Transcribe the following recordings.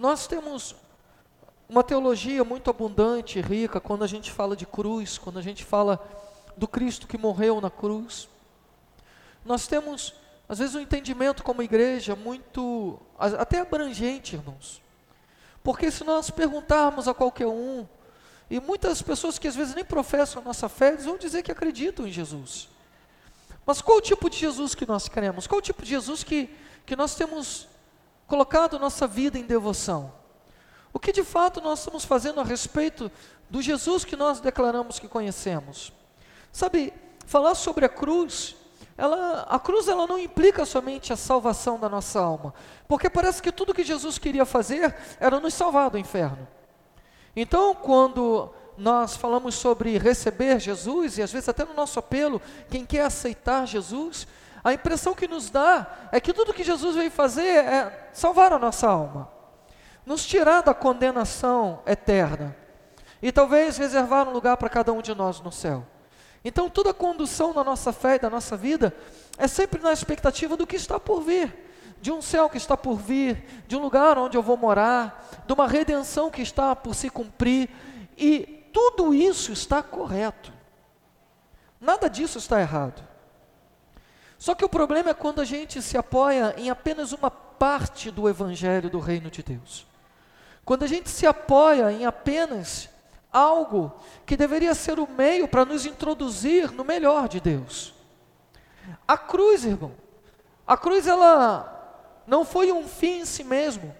Nós temos uma teologia muito abundante rica quando a gente fala de cruz, quando a gente fala do Cristo que morreu na cruz. Nós temos, às vezes, um entendimento como igreja muito, até abrangente, irmãos. Porque se nós perguntarmos a qualquer um, e muitas pessoas que às vezes nem professam a nossa fé, eles vão dizer que acreditam em Jesus. Mas qual o tipo de Jesus que nós queremos? Qual o tipo de Jesus que, que nós temos colocado nossa vida em devoção? O que de fato nós estamos fazendo a respeito do Jesus que nós declaramos que conhecemos? Sabe, falar sobre a cruz, ela, a cruz ela não implica somente a salvação da nossa alma, porque parece que tudo que Jesus queria fazer era nos salvar do inferno. Então, quando nós falamos sobre receber Jesus, e às vezes até no nosso apelo, quem quer aceitar Jesus, a impressão que nos dá é que tudo que Jesus veio fazer é salvar a nossa alma, nos tirar da condenação eterna e talvez reservar um lugar para cada um de nós no céu. Então, toda a condução da nossa fé e da nossa vida é sempre na expectativa do que está por vir de um céu que está por vir, de um lugar onde eu vou morar, de uma redenção que está por se cumprir, e tudo isso está correto. Nada disso está errado. Só que o problema é quando a gente se apoia em apenas uma parte do evangelho do reino de Deus. Quando a gente se apoia em apenas algo que deveria ser o meio para nos introduzir no melhor de Deus. A cruz, irmão, a cruz ela não foi um fim em si mesmo.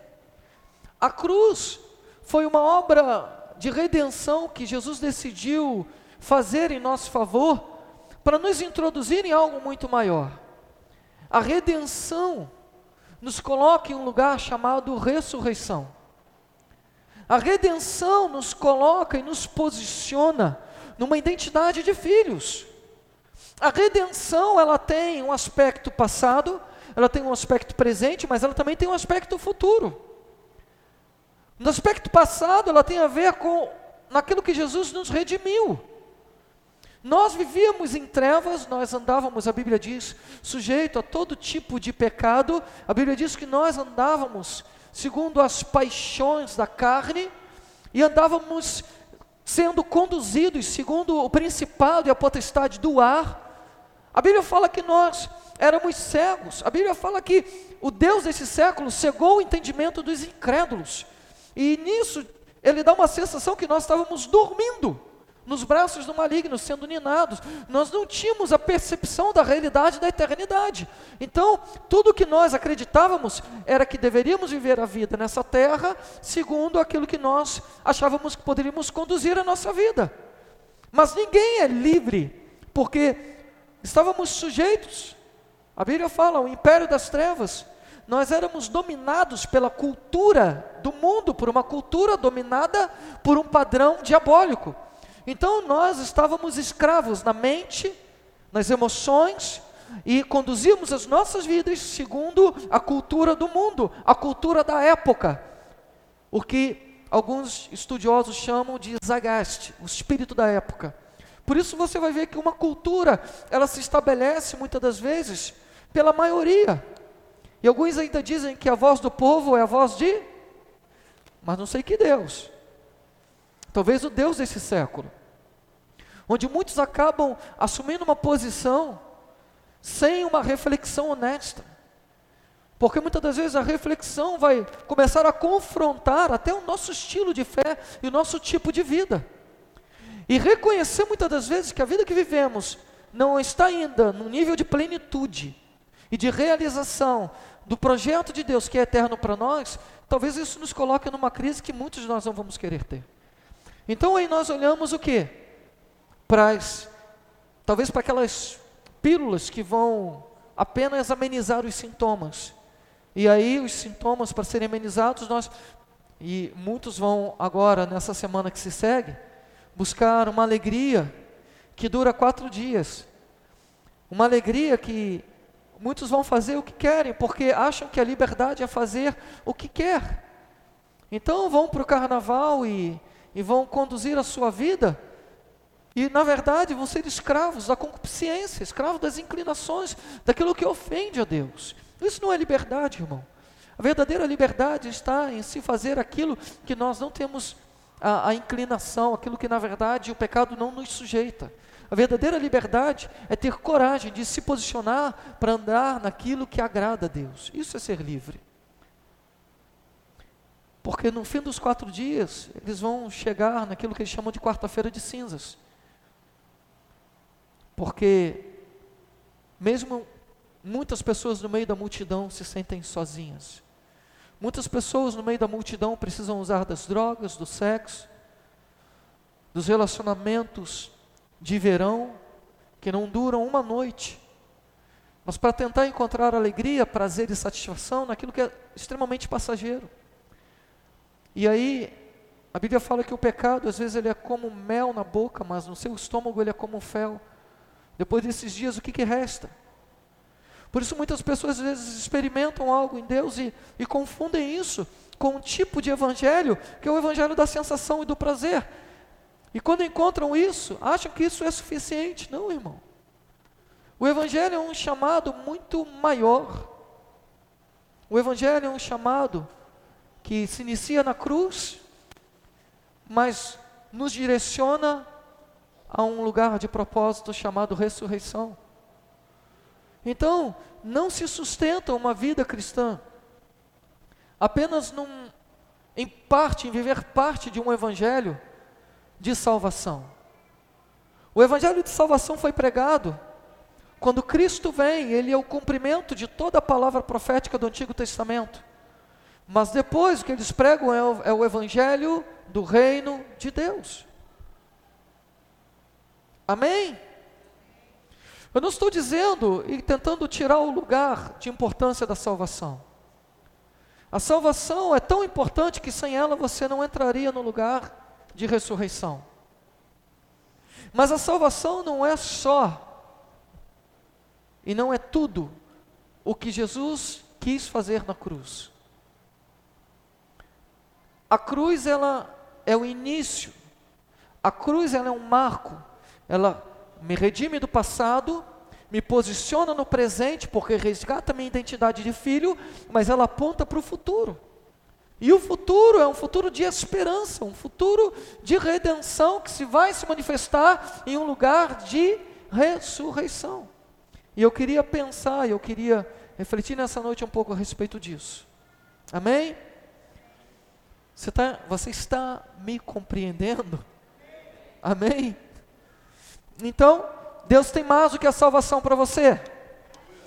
A cruz foi uma obra de redenção que Jesus decidiu fazer em nosso favor para nos introduzir em algo muito maior. A redenção nos coloca em um lugar chamado ressurreição. A redenção nos coloca e nos posiciona numa identidade de filhos. A redenção, ela tem um aspecto passado, ela tem um aspecto presente, mas ela também tem um aspecto futuro. No aspecto passado, ela tem a ver com naquilo que Jesus nos redimiu. Nós vivíamos em trevas, nós andávamos, a Bíblia diz, sujeito a todo tipo de pecado. A Bíblia diz que nós andávamos segundo as paixões da carne e andávamos sendo conduzidos segundo o principado e a potestade do ar. A Bíblia fala que nós éramos cegos. A Bíblia fala que o Deus desse século cegou o entendimento dos incrédulos. E nisso ele dá uma sensação que nós estávamos dormindo nos braços do maligno, sendo ninados. Nós não tínhamos a percepção da realidade da eternidade. Então, tudo que nós acreditávamos era que deveríamos viver a vida nessa terra segundo aquilo que nós achávamos que poderíamos conduzir a nossa vida. Mas ninguém é livre, porque estávamos sujeitos a Bíblia fala, o império das trevas. Nós éramos dominados pela cultura do mundo, por uma cultura dominada por um padrão diabólico. Então nós estávamos escravos na mente, nas emoções, e conduzíamos as nossas vidas segundo a cultura do mundo, a cultura da época. O que alguns estudiosos chamam de zagaste, o espírito da época. Por isso você vai ver que uma cultura, ela se estabelece muitas das vezes pela maioria. E alguns ainda dizem que a voz do povo é a voz de, mas não sei que Deus. Talvez o Deus desse século. Onde muitos acabam assumindo uma posição sem uma reflexão honesta. Porque muitas das vezes a reflexão vai começar a confrontar até o nosso estilo de fé e o nosso tipo de vida. E reconhecer muitas das vezes que a vida que vivemos não está ainda no nível de plenitude e de realização do projeto de Deus que é eterno para nós, talvez isso nos coloque numa crise que muitos de nós não vamos querer ter. Então aí nós olhamos o que? Para talvez para aquelas pílulas que vão apenas amenizar os sintomas. E aí os sintomas para serem amenizados, nós e muitos vão agora nessa semana que se segue buscar uma alegria que dura quatro dias, uma alegria que Muitos vão fazer o que querem, porque acham que a liberdade é fazer o que quer. Então vão para o carnaval e, e vão conduzir a sua vida, e na verdade vão ser escravos da concupiscência, escravos das inclinações, daquilo que ofende a Deus. Isso não é liberdade, irmão. A verdadeira liberdade está em se fazer aquilo que nós não temos a, a inclinação, aquilo que na verdade o pecado não nos sujeita. A verdadeira liberdade é ter coragem de se posicionar para andar naquilo que agrada a Deus. Isso é ser livre. Porque no fim dos quatro dias, eles vão chegar naquilo que eles chamam de quarta-feira de cinzas. Porque, mesmo muitas pessoas no meio da multidão se sentem sozinhas. Muitas pessoas no meio da multidão precisam usar das drogas, do sexo, dos relacionamentos de verão que não duram uma noite, mas para tentar encontrar alegria, prazer e satisfação naquilo que é extremamente passageiro. E aí, a Bíblia fala que o pecado, às vezes, ele é como mel na boca, mas no seu estômago ele é como fel. Depois desses dias, o que, que resta? Por isso, muitas pessoas às vezes experimentam algo em Deus e, e confundem isso com um tipo de evangelho, que é o evangelho da sensação e do prazer. E quando encontram isso, acham que isso é suficiente. Não, irmão. O Evangelho é um chamado muito maior. O Evangelho é um chamado que se inicia na cruz, mas nos direciona a um lugar de propósito chamado ressurreição. Então, não se sustenta uma vida cristã apenas num, em parte, em viver parte de um evangelho de salvação. O evangelho de salvação foi pregado quando Cristo vem, ele é o cumprimento de toda a palavra profética do Antigo Testamento. Mas depois o que eles pregam é o, é o evangelho do reino de Deus. Amém? Eu não estou dizendo e tentando tirar o lugar de importância da salvação. A salvação é tão importante que sem ela você não entraria no lugar de ressurreição. Mas a salvação não é só e não é tudo o que Jesus quis fazer na cruz. A cruz ela é o início. A cruz ela é um marco. Ela me redime do passado, me posiciona no presente porque resgata minha identidade de filho, mas ela aponta para o futuro. E o futuro é um futuro de esperança, um futuro de redenção que se vai se manifestar em um lugar de ressurreição. E eu queria pensar, eu queria refletir nessa noite um pouco a respeito disso. Amém? Você, tá, você está me compreendendo? Amém? Então, Deus tem mais do que a salvação para você.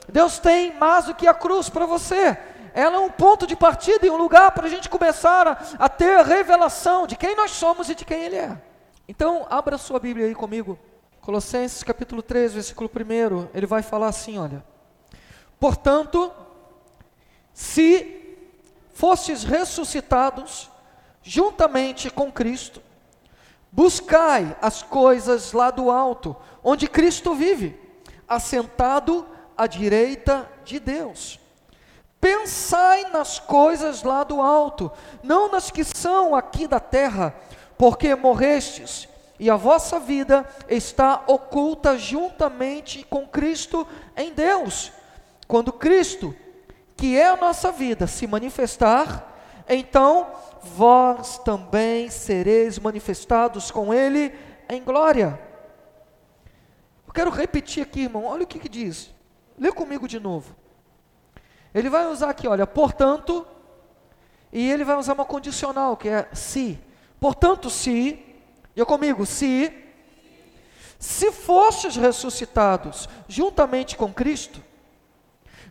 Deus tem mais do que a cruz para você ela é um ponto de partida e um lugar para a gente começar a, a ter a revelação de quem nós somos e de quem Ele é. Então, abra sua Bíblia aí comigo. Colossenses capítulo 3, versículo 1, ele vai falar assim: olha. Portanto, se fostes ressuscitados juntamente com Cristo, buscai as coisas lá do alto, onde Cristo vive, assentado à direita de Deus. Pensai nas coisas lá do alto, não nas que são aqui da terra, porque morrestes e a vossa vida está oculta juntamente com Cristo em Deus. Quando Cristo, que é a nossa vida, se manifestar, então vós também sereis manifestados com Ele em glória. Eu quero repetir aqui, irmão, olha o que, que diz. Lê comigo de novo. Ele vai usar aqui, olha, portanto, e ele vai usar uma condicional, que é se. Portanto, se, eu comigo, se, se fostes ressuscitados juntamente com Cristo,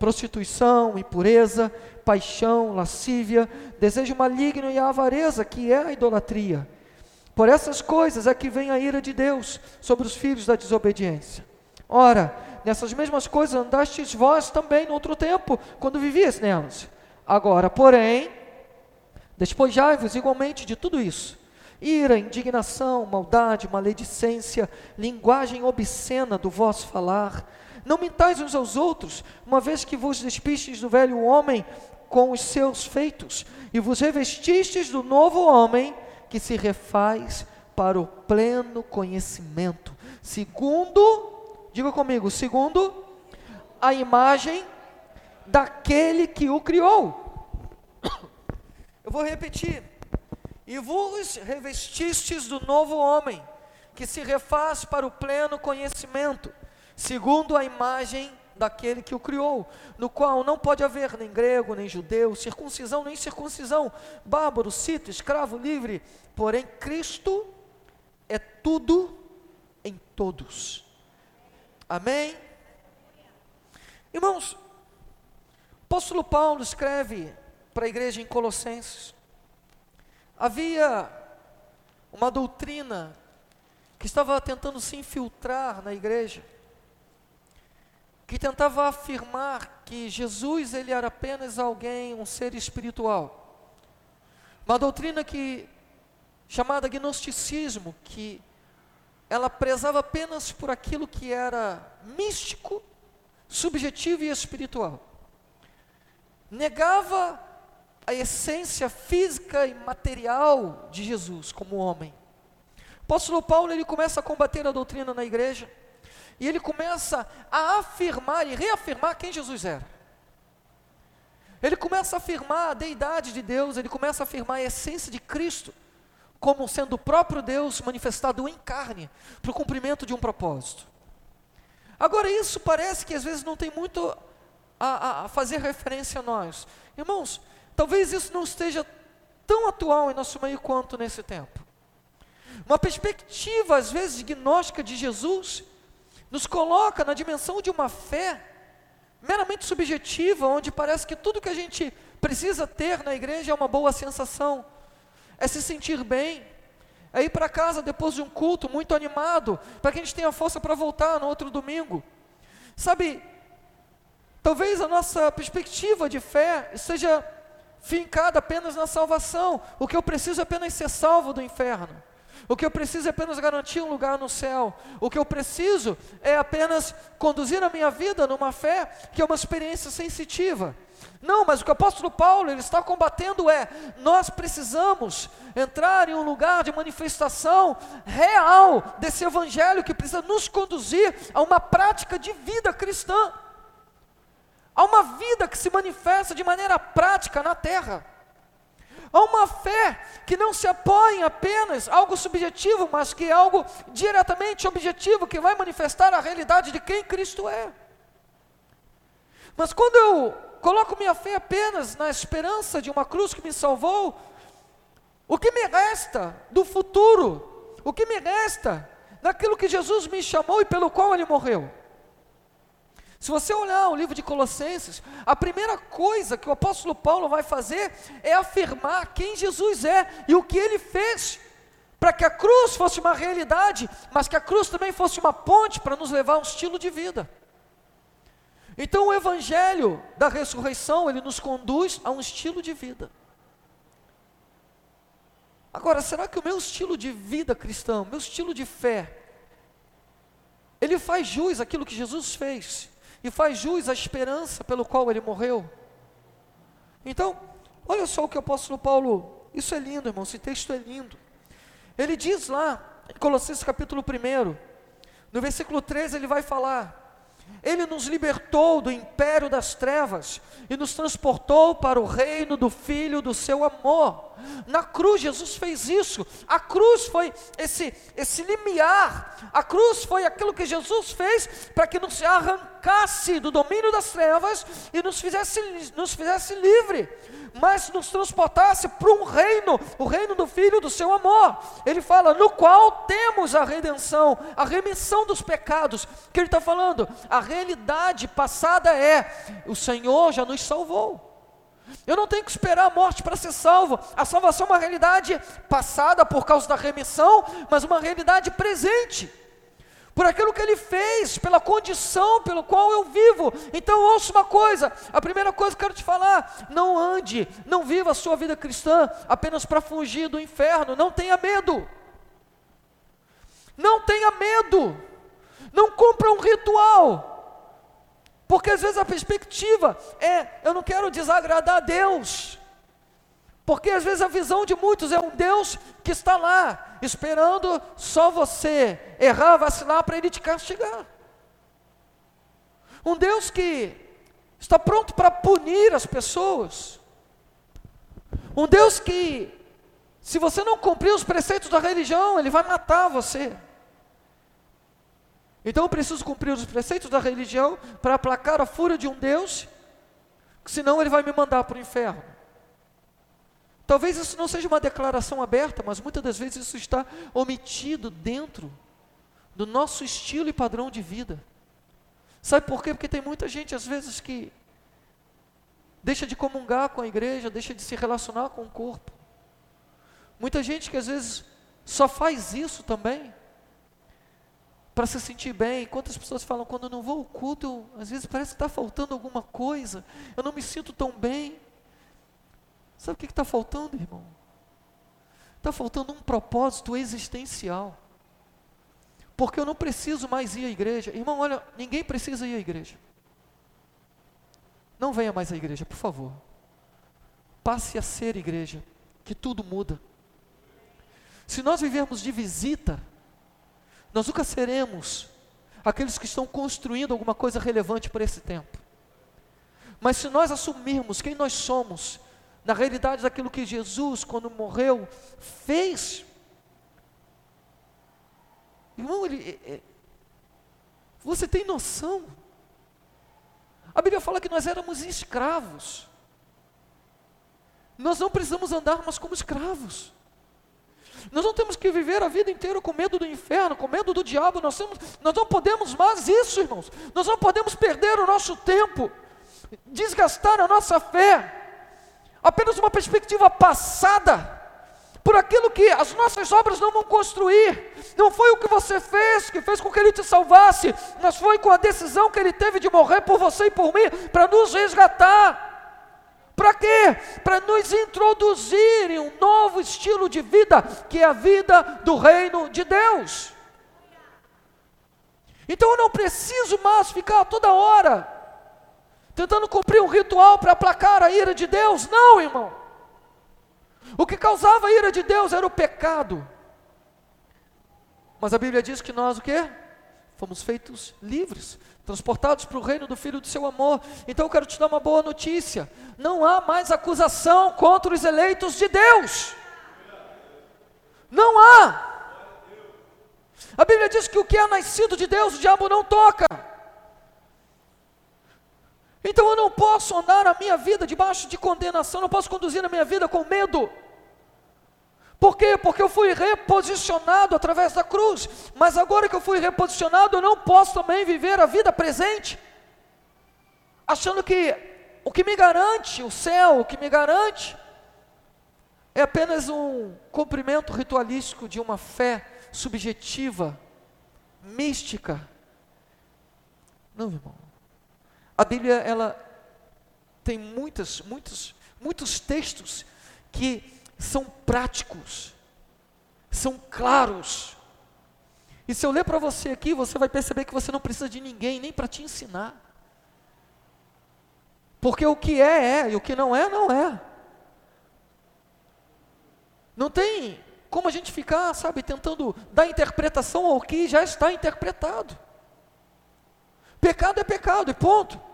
prostituição, impureza, paixão, lascívia, desejo maligno e avareza, que é a idolatria. Por essas coisas é que vem a ira de Deus sobre os filhos da desobediência. Ora, nessas mesmas coisas andastes vós também no outro tempo, quando vivias nelas. Agora, porém, despojai-vos igualmente de tudo isso: ira, indignação, maldade, maledicência, linguagem obscena do vosso falar. Não mintais uns aos outros, uma vez que vos despistes do velho homem com os seus feitos, e vos revestistes do novo homem que se refaz para o pleno conhecimento, segundo, diga comigo, segundo a imagem daquele que o criou. Eu vou repetir. E vos revestistes do novo homem, que se refaz para o pleno conhecimento, segundo a imagem daquele que o criou, no qual não pode haver nem grego, nem judeu, circuncisão, nem circuncisão, bárbaro, cito, escravo, livre, porém Cristo é tudo em todos. Amém? Irmãos, o apóstolo Paulo escreve para a igreja em Colossenses. Havia uma doutrina que estava tentando se infiltrar na igreja, que tentava afirmar que Jesus ele era apenas alguém, um ser espiritual. Uma doutrina que chamada gnosticismo, que ela prezava apenas por aquilo que era místico, subjetivo e espiritual. Negava a essência física e material de Jesus como homem. O apóstolo Paulo ele começa a combater a doutrina na igreja e ele começa a afirmar e reafirmar quem Jesus era. Ele começa a afirmar a deidade de Deus, ele começa a afirmar a essência de Cristo como sendo o próprio Deus manifestado em carne para o cumprimento de um propósito. Agora, isso parece que às vezes não tem muito a, a, fazer referência a nós. Irmãos, talvez isso não esteja tão atual em nosso meio quanto nesse tempo. Uma perspectiva, às vezes, gnóstica de Jesus, nos coloca na dimensão de uma fé meramente subjetiva, onde parece que tudo que a gente precisa ter na igreja é uma boa sensação é se sentir bem, é ir para casa depois de um culto muito animado, para que a gente tenha força para voltar no outro domingo. Sabe, talvez a nossa perspectiva de fé seja fincada apenas na salvação. O que eu preciso é apenas ser salvo do inferno. O que eu preciso é apenas garantir um lugar no céu. O que eu preciso é apenas conduzir a minha vida numa fé que é uma experiência sensitiva. Não, mas o que o apóstolo Paulo ele está combatendo é: nós precisamos entrar em um lugar de manifestação real desse evangelho que precisa nos conduzir a uma prática de vida cristã, a uma vida que se manifesta de maneira prática na terra. Há uma fé que não se apoia em apenas algo subjetivo, mas que é algo diretamente objetivo, que vai manifestar a realidade de quem Cristo é. Mas quando eu coloco minha fé apenas na esperança de uma cruz que me salvou, o que me resta do futuro? O que me resta daquilo que Jesus me chamou e pelo qual ele morreu? Se você olhar o livro de Colossenses, a primeira coisa que o apóstolo Paulo vai fazer é afirmar quem Jesus é e o que ele fez, para que a cruz fosse uma realidade, mas que a cruz também fosse uma ponte para nos levar a um estilo de vida. Então o evangelho da ressurreição, ele nos conduz a um estilo de vida. Agora, será que o meu estilo de vida cristão, meu estilo de fé, ele faz jus àquilo que Jesus fez e faz jus à esperança pelo qual ele morreu? Então, olha só o que o apóstolo Paulo, isso é lindo, irmão, esse texto é lindo. Ele diz lá, em Colossenses capítulo 1, no versículo 13, ele vai falar: ele nos libertou do império das trevas e nos transportou para o reino do Filho do seu amor. Na cruz, Jesus fez isso. A cruz foi esse, esse limiar, a cruz foi aquilo que Jesus fez para que nos arrancasse do domínio das trevas e nos fizesse, nos fizesse livre mas nos transportasse para um reino, o reino do Filho do seu amor. Ele fala, no qual temos a redenção, a remissão dos pecados. O que ele está falando? A realidade passada é: o Senhor já nos salvou. Eu não tenho que esperar a morte para ser salvo. A salvação é uma realidade passada por causa da remissão, mas uma realidade presente. Por aquilo que Ele fez, pela condição pelo qual eu vivo. Então ouça uma coisa: a primeira coisa que eu quero te falar, não ande, não viva a sua vida cristã apenas para fugir do inferno, não tenha medo. Não tenha medo, não cumpra um ritual, porque às vezes a perspectiva é: eu não quero desagradar a Deus, porque às vezes a visão de muitos é um Deus que está lá, esperando só você errar, vacilar para Ele te castigar. Um Deus que está pronto para punir as pessoas. Um Deus que, se você não cumprir os preceitos da religião, Ele vai matar você. Então eu preciso cumprir os preceitos da religião para aplacar a fúria de um Deus, senão Ele vai me mandar para o inferno. Talvez isso não seja uma declaração aberta, mas muitas das vezes isso está omitido dentro do nosso estilo e padrão de vida. Sabe por quê? Porque tem muita gente, às vezes, que deixa de comungar com a igreja, deixa de se relacionar com o corpo. Muita gente que às vezes só faz isso também para se sentir bem. Quantas pessoas falam, quando eu não vou ao culto, eu, às vezes parece que está faltando alguma coisa, eu não me sinto tão bem. Sabe o que está faltando, irmão? Está faltando um propósito existencial. Porque eu não preciso mais ir à igreja. Irmão, olha, ninguém precisa ir à igreja. Não venha mais à igreja, por favor. Passe a ser igreja, que tudo muda. Se nós vivermos de visita, nós nunca seremos aqueles que estão construindo alguma coisa relevante para esse tempo. Mas se nós assumirmos quem nós somos na realidade daquilo que Jesus, quando morreu, fez. Irmão, ele, é, é, você tem noção? A Bíblia fala que nós éramos escravos. Nós não precisamos andar mais como escravos. Nós não temos que viver a vida inteira com medo do inferno, com medo do diabo. Nós, temos, nós não podemos mais isso, irmãos. Nós não podemos perder o nosso tempo, desgastar a nossa fé apenas uma perspectiva passada, por aquilo que as nossas obras não vão construir. Não foi o que você fez que fez com que Ele te salvasse, mas foi com a decisão que Ele teve de morrer por você e por mim, para nos resgatar. Para quê? Para nos introduzir em um novo estilo de vida, que é a vida do reino de Deus. Então eu não preciso mais ficar toda hora tentando cumprir um ritual para aplacar a ira de Deus. Não, irmão. O que causava a ira de Deus era o pecado. Mas a Bíblia diz que nós o quê? Fomos feitos livres, transportados para o reino do Filho do seu amor. Então eu quero te dar uma boa notícia: não há mais acusação contra os eleitos de Deus. Não há. A Bíblia diz que o que é nascido de Deus, o diabo não toca. Então eu não posso andar a minha vida debaixo de condenação, não posso conduzir a minha vida com medo. Por quê? Porque eu fui reposicionado através da cruz. Mas agora que eu fui reposicionado, eu não posso também viver a vida presente, achando que o que me garante o céu, o que me garante, é apenas um cumprimento ritualístico de uma fé subjetiva, mística. Não, irmão. A Bíblia ela tem muitas, muitos, muitos textos que são práticos, são claros. E se eu ler para você aqui, você vai perceber que você não precisa de ninguém nem para te ensinar. Porque o que é, é, e o que não é, não é. Não tem como a gente ficar, sabe, tentando dar interpretação ao que já está interpretado. Pecado é pecado, e ponto.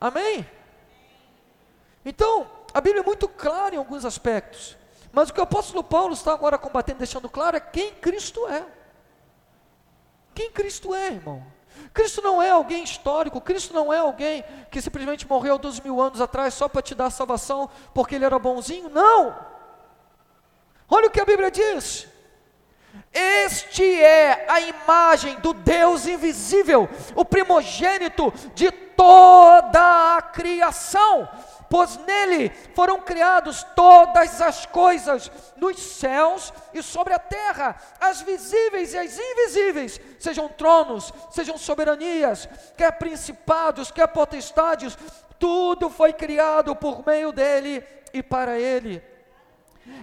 Amém? Então, a Bíblia é muito clara em alguns aspectos. Mas o que o apóstolo Paulo está agora combatendo, deixando claro, é quem Cristo é. Quem Cristo é, irmão? Cristo não é alguém histórico, Cristo não é alguém que simplesmente morreu dois mil anos atrás só para te dar salvação porque ele era bonzinho. Não! Olha o que a Bíblia diz. Este é a imagem do Deus invisível, o primogênito de toda a criação, pois nele foram criados todas as coisas, nos céus e sobre a terra, as visíveis e as invisíveis, sejam tronos, sejam soberanias, quer principados, quer potestades, tudo foi criado por meio dele e para ele.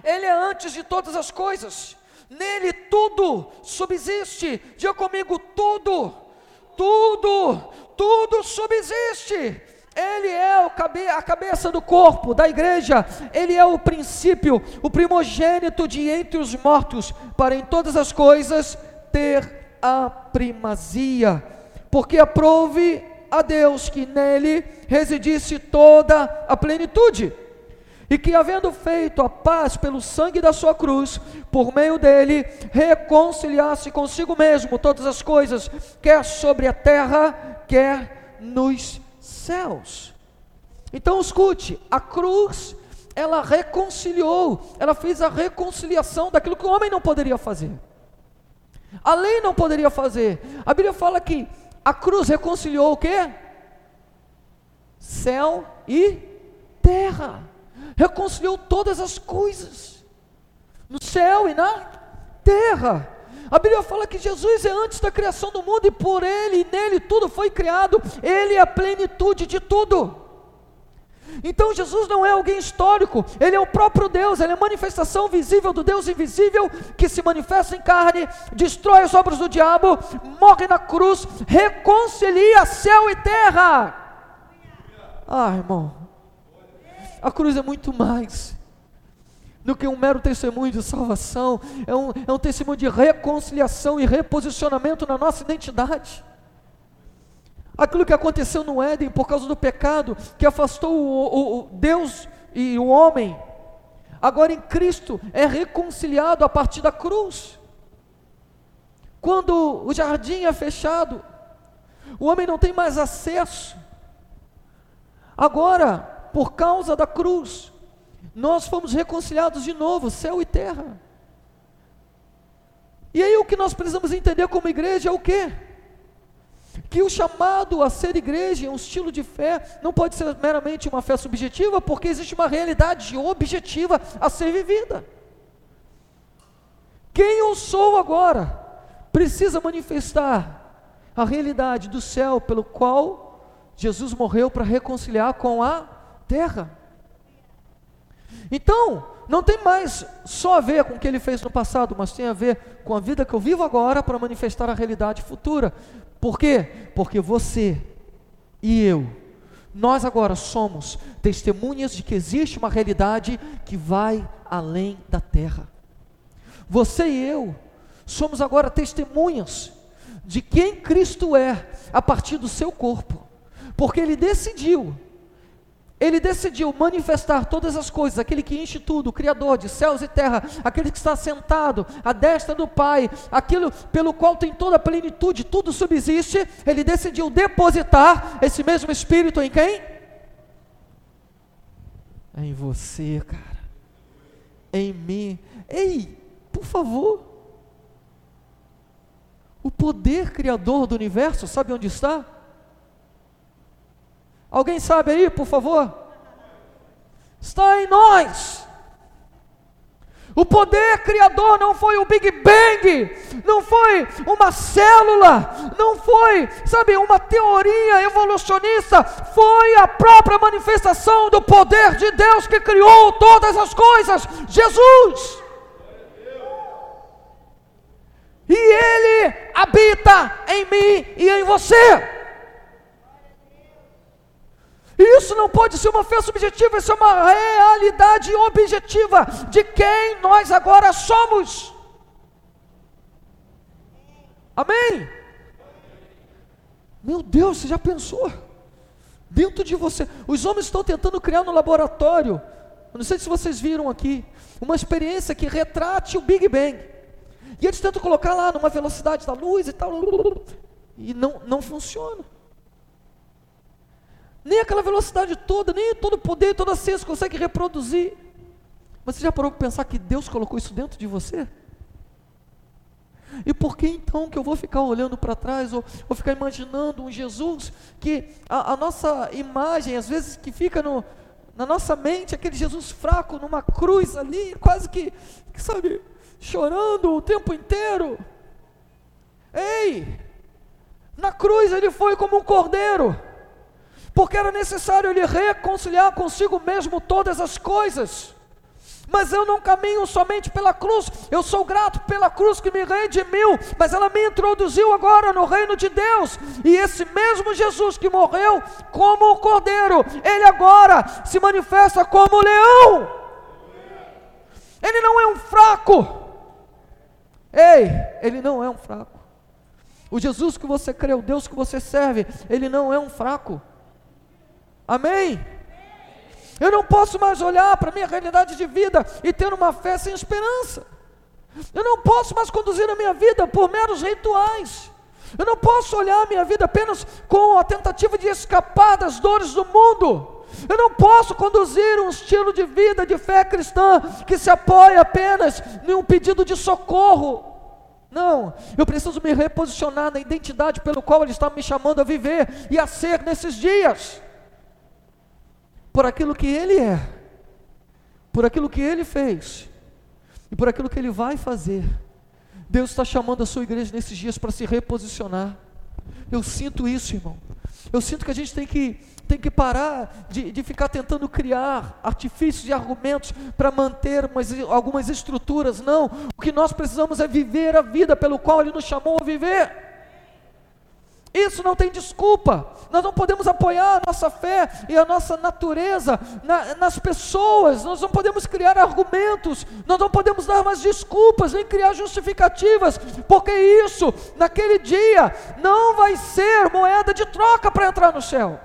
Ele é antes de todas as coisas nele tudo subsiste. Diga comigo: tudo, tudo, tudo subsiste. Ele é a cabeça do corpo, da igreja, ele é o princípio, o primogênito de entre os mortos, para em todas as coisas ter a primazia, porque aprove a Deus que nele residisse toda a plenitude e que, havendo feito a paz pelo sangue da sua cruz, por meio dele, reconciliasse consigo mesmo todas as coisas, quer sobre a terra, quer nos céus. Então, escute: a cruz, ela reconciliou, ela fez a reconciliação daquilo que o homem não poderia fazer, a lei não poderia fazer. A Bíblia fala que a cruz reconciliou o que? Céu e terra reconciliou todas as coisas, no céu e na terra. A Bíblia fala que Jesus é antes da criação do mundo e por Ele e nele tudo foi criado, Ele é a plenitude de tudo. Então Jesus não é alguém histórico, Ele é o próprio Deus, Ele é a manifestação visível do Deus invisível que se manifesta em carne, destrói as obras do diabo, morre na cruz, reconcilia céu e terra. Ah, irmão, a cruz é muito mais do que um mero testemunho de salvação, é um, é um testemunho de reconciliação e reposicionamento na nossa identidade. Aquilo que aconteceu no Éden por causa do pecado, que afastou o, o, o Deus e o homem, agora em Cristo é reconciliado a partir da cruz. Quando o jardim é fechado, o homem não tem mais acesso. Agora, por causa da cruz, nós fomos reconciliados de novo, céu e terra. E aí o que nós precisamos entender como igreja é o quê? Que o chamado a ser igreja, um estilo de fé, não pode ser meramente uma fé subjetiva, porque existe uma realidade objetiva a ser vivida. Quem eu sou agora precisa manifestar a realidade do céu pelo qual Jesus morreu para reconciliar com a terra. Então, não tem mais só a ver com o que ele fez no passado, mas tem a ver com a vida que eu vivo agora para manifestar a realidade futura. Por quê? Porque você e eu, nós agora somos testemunhas de que existe uma realidade que vai além da terra. Você e eu somos agora testemunhas de quem Cristo é a partir do seu corpo, porque ele decidiu ele decidiu manifestar todas as coisas, aquele que enche tudo, o Criador de céus e terra, aquele que está sentado à destra do Pai, aquilo pelo qual tem toda a plenitude, tudo subsiste. Ele decidiu depositar esse mesmo Espírito em quem? Em você, cara. Em mim. Ei, por favor. O poder criador do universo, sabe onde está? Alguém sabe aí, por favor? Está em nós. O poder criador não foi o Big Bang, não foi uma célula, não foi, sabe, uma teoria evolucionista, foi a própria manifestação do poder de Deus que criou todas as coisas, Jesus. E Ele habita em mim e em você. Isso não pode ser uma fé subjetiva, isso é uma realidade objetiva de quem nós agora somos. Amém? Meu Deus, você já pensou? Dentro de você, os homens estão tentando criar no laboratório, não sei se vocês viram aqui, uma experiência que retrate o Big Bang. E eles tentam colocar lá numa velocidade da luz e tal, e não, não funciona nem aquela velocidade toda, nem todo o poder, toda a ciência consegue reproduzir. Mas você já parou para pensar que Deus colocou isso dentro de você? E por que então que eu vou ficar olhando para trás ou, ou ficar imaginando um Jesus que a, a, nossa imagem, às vezes, que fica no, na nossa mente, aquele Jesus fraco numa cruz ali, quase que sabe, chorando o tempo inteiro. Ei, na cruz ele foi como um cordeiro, porque era necessário ele reconciliar consigo mesmo todas as coisas. Mas eu não caminho somente pela cruz, eu sou grato pela cruz que me redimiu, mas ela me introduziu agora no reino de Deus. E esse mesmo Jesus que morreu como o cordeiro, ele agora se manifesta como leão. Ele não é um fraco. Ei, ele não é um fraco. O Jesus que você crê, o Deus que você serve, ele não é um fraco. Amém? Eu não posso mais olhar para a minha realidade de vida e ter uma fé sem esperança. Eu não posso mais conduzir a minha vida por meros rituais. Eu não posso olhar a minha vida apenas com a tentativa de escapar das dores do mundo. Eu não posso conduzir um estilo de vida de fé cristã que se apoia apenas em um pedido de socorro. Não, eu preciso me reposicionar na identidade pelo qual Ele está me chamando a viver e a ser nesses dias por aquilo que Ele é, por aquilo que Ele fez e por aquilo que Ele vai fazer. Deus está chamando a sua igreja nesses dias para se reposicionar. Eu sinto isso, irmão. Eu sinto que a gente tem que, tem que parar de, de ficar tentando criar artifícios e argumentos para manter umas, algumas estruturas. Não. O que nós precisamos é viver a vida pelo qual Ele nos chamou a viver. Isso não tem desculpa. Nós não podemos apoiar a nossa fé e a nossa natureza na, nas pessoas. Nós não podemos criar argumentos. Nós não podemos dar mais desculpas, nem criar justificativas, porque isso, naquele dia, não vai ser moeda de troca para entrar no céu.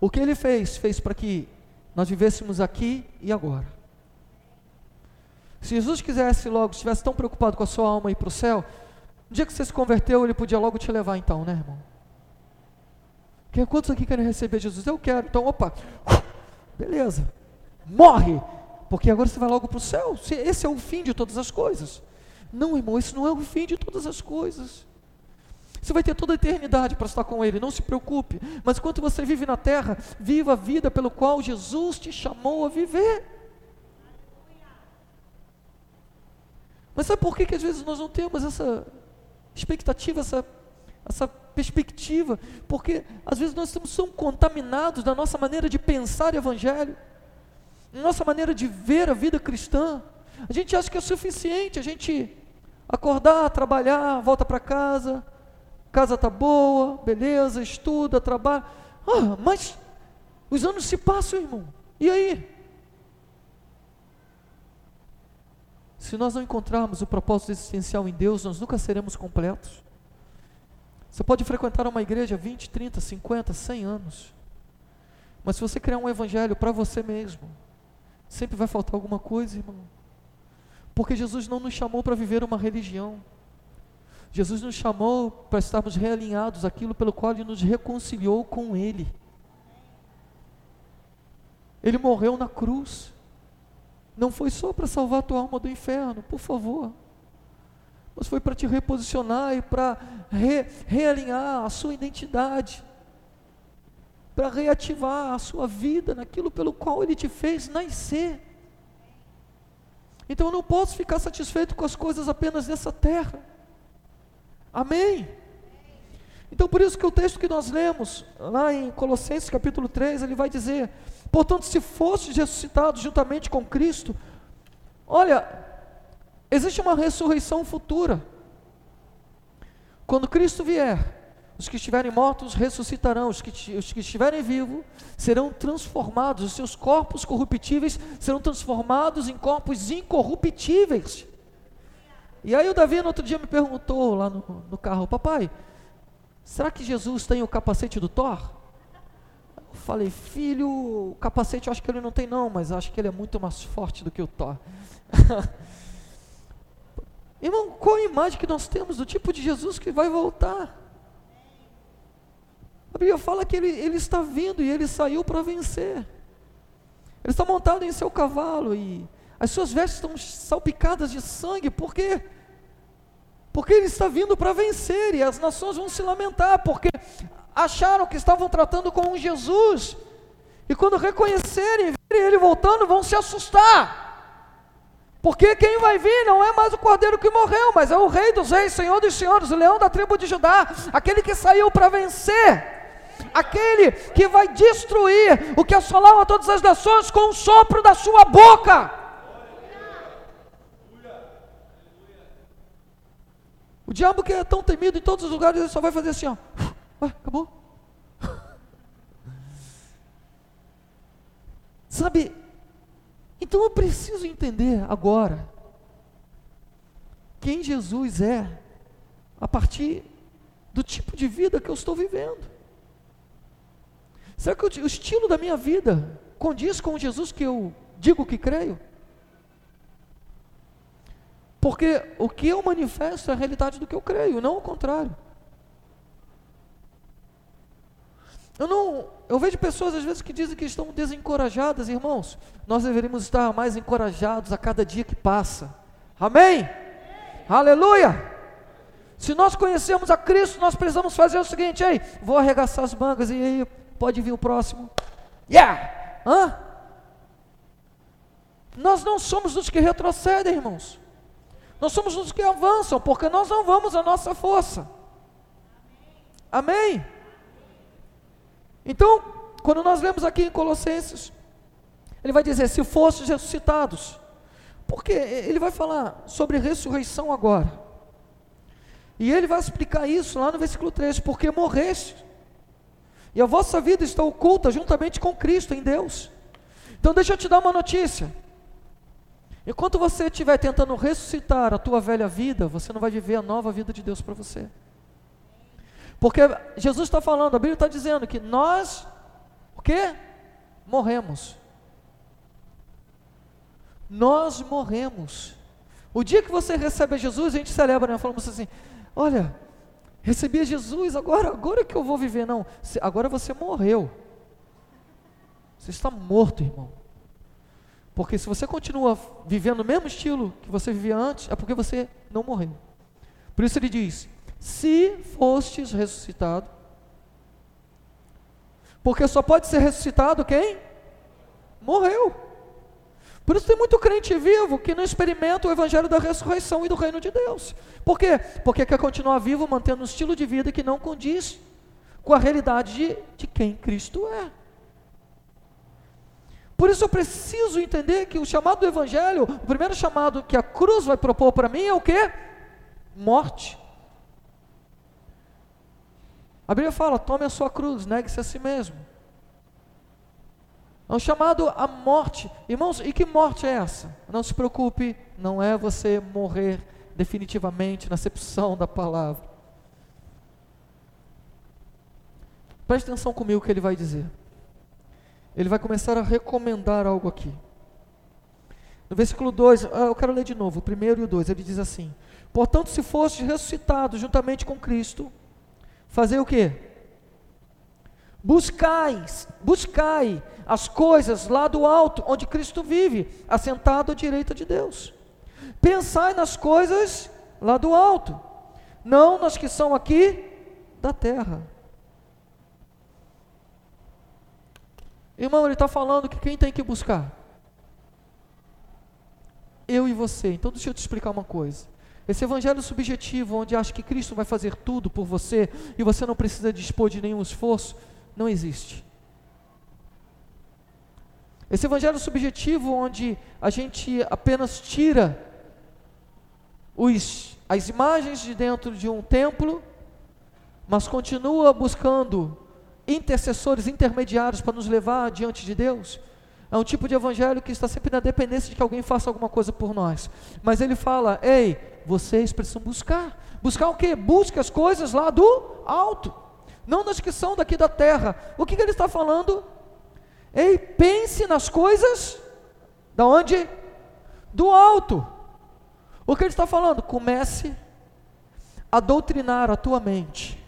O que ele fez, fez para que nós vivêssemos aqui e agora. Se Jesus quisesse logo, estivesse tão preocupado com a sua alma ir para o céu, no dia que você se converteu, ele podia logo te levar então, né, irmão? Porque quantos aqui querem receber Jesus? Eu quero. Então, opa, beleza. Morre, porque agora você vai logo para o céu. Esse é o fim de todas as coisas. Não, irmão, esse não é o fim de todas as coisas. Você vai ter toda a eternidade para estar com Ele, não se preocupe. Mas enquanto você vive na terra, viva a vida pelo qual Jesus te chamou a viver. Mas sabe por que, que às vezes nós não temos essa expectativa, essa, essa perspectiva? Porque às vezes nós estamos tão contaminados na nossa maneira de pensar o Evangelho, nossa maneira de ver a vida cristã. A gente acha que é suficiente a gente acordar, trabalhar, volta para casa, casa está boa, beleza, estuda, trabalha. Ah, mas os anos se passam, irmão. E aí? Se nós não encontrarmos o propósito existencial em Deus, nós nunca seremos completos. Você pode frequentar uma igreja 20, 30, 50, 100 anos, mas se você criar um evangelho para você mesmo, sempre vai faltar alguma coisa, irmão. Porque Jesus não nos chamou para viver uma religião. Jesus nos chamou para estarmos realinhados aquilo pelo qual Ele nos reconciliou com Ele. Ele morreu na cruz. Não foi só para salvar a tua alma do inferno, por favor. Mas foi para te reposicionar e para re, realinhar a sua identidade. Para reativar a sua vida naquilo pelo qual Ele te fez nascer. Então eu não posso ficar satisfeito com as coisas apenas dessa terra. Amém? Então por isso que o texto que nós lemos, lá em Colossenses capítulo 3, ele vai dizer: Portanto, se fostes ressuscitados juntamente com Cristo, olha, existe uma ressurreição futura. Quando Cristo vier, os que estiverem mortos ressuscitarão, os que, os que estiverem vivos serão transformados, os seus corpos corruptíveis serão transformados em corpos incorruptíveis. E aí o Davi no outro dia me perguntou lá no, no carro, papai, será que Jesus tem o capacete do Thor? Falei, filho, o capacete eu acho que ele não tem não, mas acho que ele é muito mais forte do que o Thor. Irmão, qual a imagem que nós temos do tipo de Jesus que vai voltar? A Bíblia fala que ele, ele está vindo e ele saiu para vencer. Ele está montado em seu cavalo e as suas vestes estão salpicadas de sangue, por quê? Porque ele está vindo para vencer e as nações vão se lamentar, porque acharam que estavam tratando com um Jesus, e quando reconhecerem, virem ele voltando, vão se assustar. Porque quem vai vir não é mais o cordeiro que morreu, mas é o rei dos reis, senhor dos senhores, o leão da tribo de Judá, aquele que saiu para vencer aquele que vai destruir o que assolava todas as nações com o sopro da sua boca. O diabo que é tão temido em todos os lugares, ele só vai fazer assim, ó. Ué, acabou. Sabe? Então eu preciso entender agora quem Jesus é a partir do tipo de vida que eu estou vivendo. Será que o estilo da minha vida condiz com o Jesus que eu digo que creio? Porque o que eu manifesto é a realidade do que eu creio, não o contrário. Eu não, eu vejo pessoas às vezes que dizem que estão desencorajadas, irmãos. Nós deveríamos estar mais encorajados a cada dia que passa. Amém? Aleluia! Se nós conhecemos a Cristo, nós precisamos fazer o seguinte, ei, vou arregaçar as mangas e aí Pode vir o próximo. Yeah! Hã? Nós não somos os que retrocedem, irmãos. Nós somos os que avançam, porque nós não vamos à nossa força. Amém? Então, quando nós lemos aqui em Colossenses, ele vai dizer: se fostes ressuscitados, porque ele vai falar sobre ressurreição agora. E ele vai explicar isso lá no versículo 3: porque morreste e a vossa vida está oculta juntamente com Cristo em Deus. Então deixa eu te dar uma notícia. Enquanto você estiver tentando ressuscitar a tua velha vida, você não vai viver a nova vida de Deus para você. Porque Jesus está falando, a Bíblia está dizendo que nós, o quê? Morremos. Nós morremos. O dia que você recebe Jesus, a gente celebra, né? Falamos assim: olha, Recebi Jesus, agora, agora que eu vou viver. Não, agora você morreu. Você está morto, irmão. Porque se você continua vivendo o mesmo estilo que você vivia antes, é porque você não morreu. Por isso ele diz: se fostes ressuscitado, porque só pode ser ressuscitado quem? Morreu. Por isso tem muito crente vivo que não experimenta o evangelho da ressurreição e do reino de Deus. Por quê? Porque quer continuar vivo mantendo um estilo de vida que não condiz com a realidade de, de quem Cristo é. Por isso eu preciso entender que o chamado do Evangelho, o primeiro chamado que a cruz vai propor para mim é o que? Morte. A Bíblia fala: tome a sua cruz, negue-se a si mesmo. É um chamado à morte. Irmãos, e que morte é essa? Não se preocupe, não é você morrer definitivamente na acepção da palavra. Preste atenção comigo o que ele vai dizer. Ele vai começar a recomendar algo aqui. No versículo 2, ah, eu quero ler de novo, o primeiro e o 2, ele diz assim: Portanto, se foste ressuscitado juntamente com Cristo, fazer o que? Buscai, buscai as coisas lá do alto, onde Cristo vive, assentado à direita de Deus. Pensai nas coisas lá do alto, não nas que são aqui da terra. Irmão, ele está falando que quem tem que buscar? Eu e você. Então deixa eu te explicar uma coisa. Esse evangelho subjetivo, onde acha que Cristo vai fazer tudo por você e você não precisa dispor de nenhum esforço, não existe. Esse evangelho subjetivo, onde a gente apenas tira os, as imagens de dentro de um templo, mas continua buscando intercessores intermediários para nos levar diante de Deus. É um tipo de evangelho que está sempre na dependência de que alguém faça alguma coisa por nós. Mas ele fala: ei, vocês precisam buscar. Buscar o quê? Busque as coisas lá do alto, não nas que são daqui da terra. O que, que ele está falando? Ei, pense nas coisas da onde? Do alto. O que ele está falando? Comece a doutrinar a tua mente.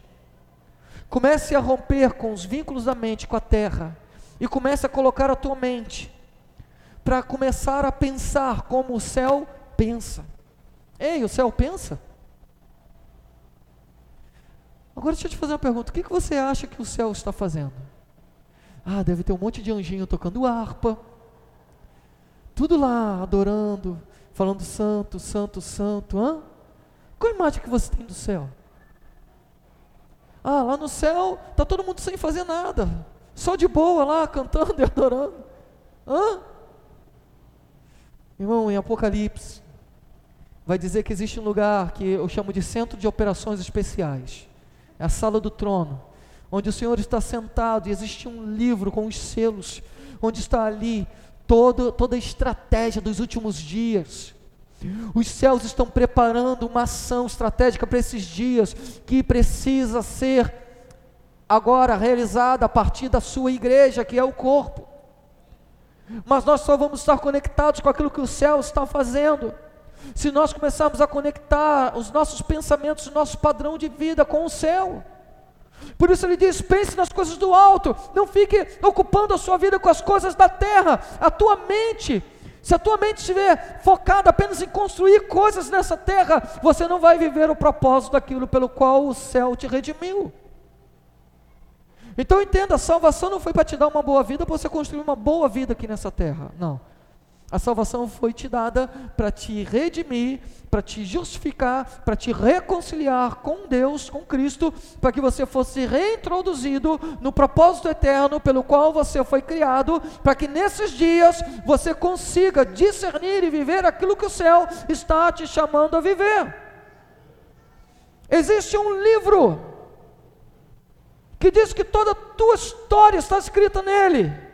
Comece a romper com os vínculos da mente com a terra e comece a colocar a tua mente para começar a pensar como o céu pensa. Ei, o céu pensa? Agora deixa eu te fazer uma pergunta: o que, você acha que o céu está fazendo? Ah, deve ter um monte de anjinho tocando harpa, tudo lá adorando, falando santo, santo, santo. Hã? Qual a imagem que você tem do céu? Ah, lá no céu está todo mundo sem fazer nada, só de boa lá, cantando e adorando. Hã? Irmão, em Apocalipse, vai dizer que existe um lugar que eu chamo de centro de operações especiais é a sala do trono, onde o Senhor está sentado e existe um livro com os selos, onde está ali todo, toda a estratégia dos últimos dias. Os céus estão preparando uma ação estratégica para esses dias que precisa ser agora realizada a partir da sua igreja, que é o corpo. Mas nós só vamos estar conectados com aquilo que o céu está fazendo se nós começarmos a conectar os nossos pensamentos, o nosso padrão de vida com o céu. Por isso ele diz: pense nas coisas do alto, não fique ocupando a sua vida com as coisas da terra. A tua mente, se a tua mente estiver focada apenas em construir coisas nessa terra, você não vai viver o propósito daquilo pelo qual o céu te redimiu. Então entenda: a salvação não foi para te dar uma boa vida, para você construir uma boa vida aqui nessa terra. Não. A salvação foi te dada para te redimir, para te justificar, para te reconciliar com Deus, com Cristo, para que você fosse reintroduzido no propósito eterno pelo qual você foi criado, para que nesses dias você consiga discernir e viver aquilo que o céu está te chamando a viver. Existe um livro que diz que toda a tua história está escrita nele.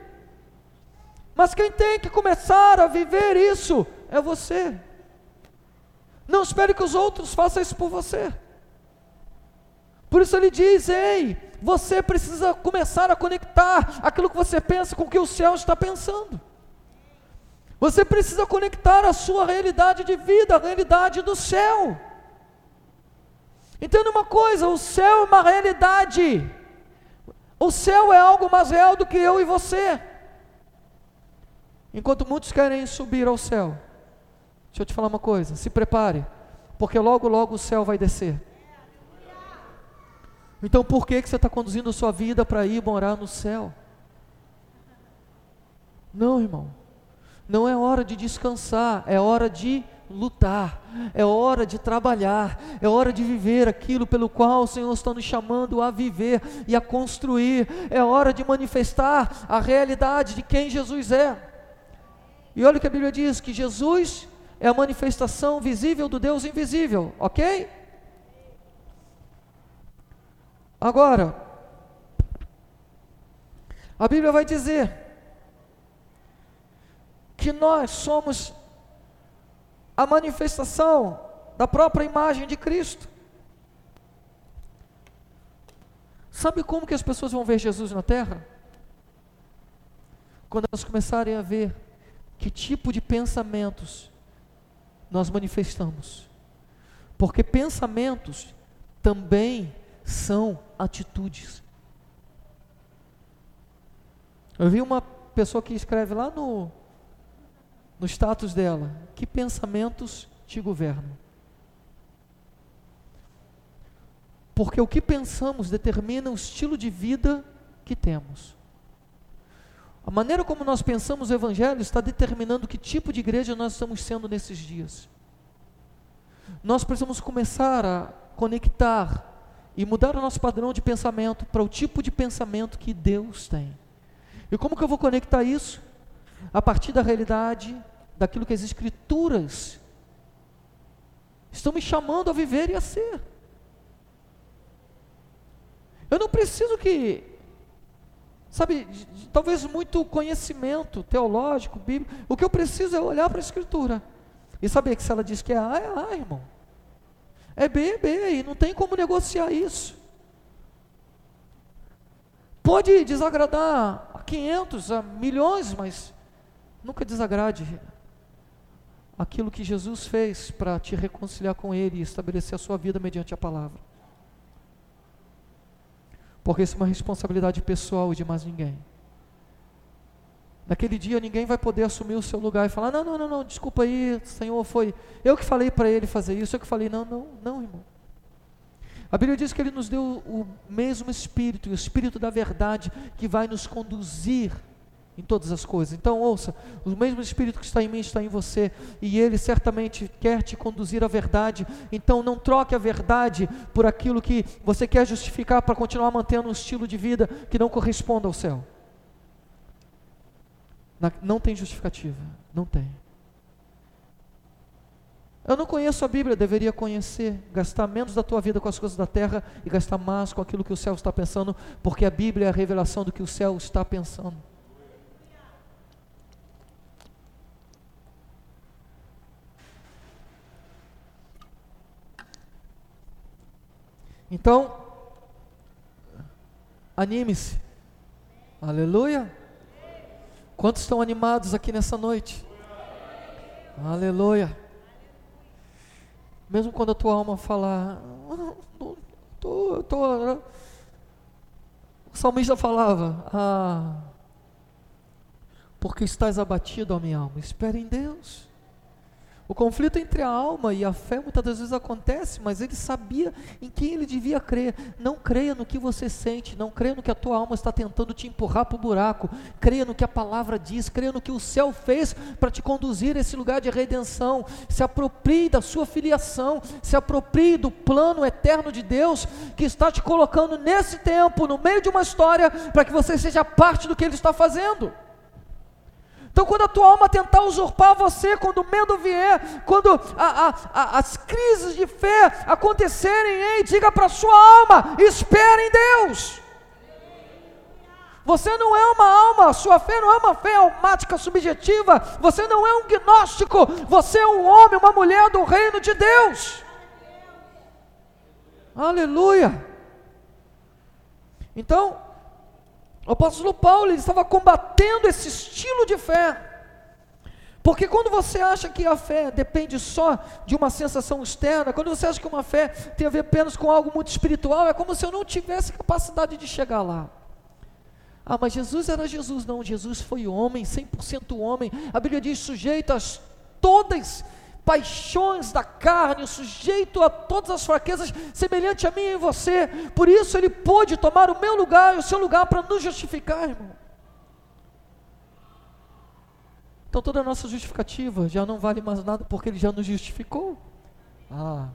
Mas quem tem que começar a viver isso é você. Não espere que os outros façam isso por você. Por isso ele diz: ei, você precisa começar a conectar aquilo que você pensa com o que o céu está pensando. Você precisa conectar a sua realidade de vida, a realidade do céu. Entenda uma coisa: o céu é uma realidade. O céu é algo mais real do que eu e você. Enquanto muitos querem subir ao céu, deixa eu te falar uma coisa: se prepare, porque logo, logo o céu vai descer. Então por que, que você está conduzindo a sua vida para ir morar no céu? Não, irmão. Não é hora de descansar, é hora de lutar, é hora de trabalhar, é hora de viver aquilo pelo qual o Senhor está nos chamando a viver e a construir, é hora de manifestar a realidade de quem Jesus é. E olha o que a Bíblia diz: que Jesus é a manifestação visível do Deus invisível, ok? Agora, a Bíblia vai dizer que nós somos a manifestação da própria imagem de Cristo. Sabe como que as pessoas vão ver Jesus na terra? Quando elas começarem a ver que tipo de pensamentos nós manifestamos. Porque pensamentos também são atitudes. Eu vi uma pessoa que escreve lá no, no status dela: Que pensamentos te governam? Porque o que pensamos determina o estilo de vida que temos. A maneira como nós pensamos o Evangelho está determinando que tipo de igreja nós estamos sendo nesses dias. Nós precisamos começar a conectar e mudar o nosso padrão de pensamento para o tipo de pensamento que Deus tem. E como que eu vou conectar isso? A partir da realidade daquilo que as Escrituras estão me chamando a viver e a ser. Eu não preciso que sabe, talvez muito conhecimento teológico, bíblico. O que eu preciso é olhar para a Escritura e saber que se ela diz que é A, é A, irmão. É B, é B, e não tem como negociar isso. Pode desagradar a 500, a milhões, mas nunca desagrade aquilo que Jesus fez para te reconciliar com Ele e estabelecer a sua vida mediante a palavra porque isso é uma responsabilidade pessoal de mais ninguém. Naquele dia ninguém vai poder assumir o seu lugar e falar: não, não, não, não, desculpa aí, Senhor, foi eu que falei para ele fazer isso, eu que falei, não, não, não, irmão. A Bíblia diz que ele nos deu o mesmo Espírito, o Espírito da verdade, que vai nos conduzir em todas as coisas. Então, ouça: o mesmo Espírito que está em mim está em você, e ele certamente quer te conduzir à verdade. Então, não troque a verdade por aquilo que você quer justificar para continuar mantendo um estilo de vida que não corresponda ao céu. Não tem justificativa, não tem. Eu não conheço a Bíblia, deveria conhecer, gastar menos da tua vida com as coisas da terra e gastar mais com aquilo que o céu está pensando, porque a Bíblia é a revelação do que o céu está pensando. Então, anime-se. Aleluia. Quantos estão animados aqui nessa noite? Aleluia. Mesmo quando a tua alma falar, ah, tô, tô, né? o salmista falava, ah, porque estás abatido, ó minha alma, espere em Deus. O conflito entre a alma e a fé muitas das vezes acontece, mas ele sabia em quem ele devia crer. Não creia no que você sente, não creia no que a tua alma está tentando te empurrar para o buraco. Creia no que a palavra diz, creia no que o céu fez para te conduzir a esse lugar de redenção. Se aproprie da sua filiação, se aproprie do plano eterno de Deus que está te colocando nesse tempo, no meio de uma história, para que você seja parte do que ele está fazendo. Então, quando a tua alma tentar usurpar você, quando o medo vier, quando a, a, a, as crises de fé acontecerem, ei, diga para a sua alma: espere em Deus. Você não é uma alma, sua fé não é uma fé almática subjetiva, você não é um gnóstico, você é um homem, uma mulher do reino de Deus. Aleluia. Então, o apóstolo Paulo ele estava combatendo esse estilo de fé. Porque quando você acha que a fé depende só de uma sensação externa, quando você acha que uma fé tem a ver apenas com algo muito espiritual, é como se eu não tivesse capacidade de chegar lá. Ah, mas Jesus era Jesus. Não, Jesus foi homem, 100% homem. A Bíblia diz sujeito a todas paixões da carne, sujeito a todas as fraquezas, semelhante a mim e você. Por isso ele pôde tomar o meu lugar e o seu lugar para nos justificar, irmão. Então toda a nossa justificativa já não vale mais nada porque ele já nos justificou. Ah.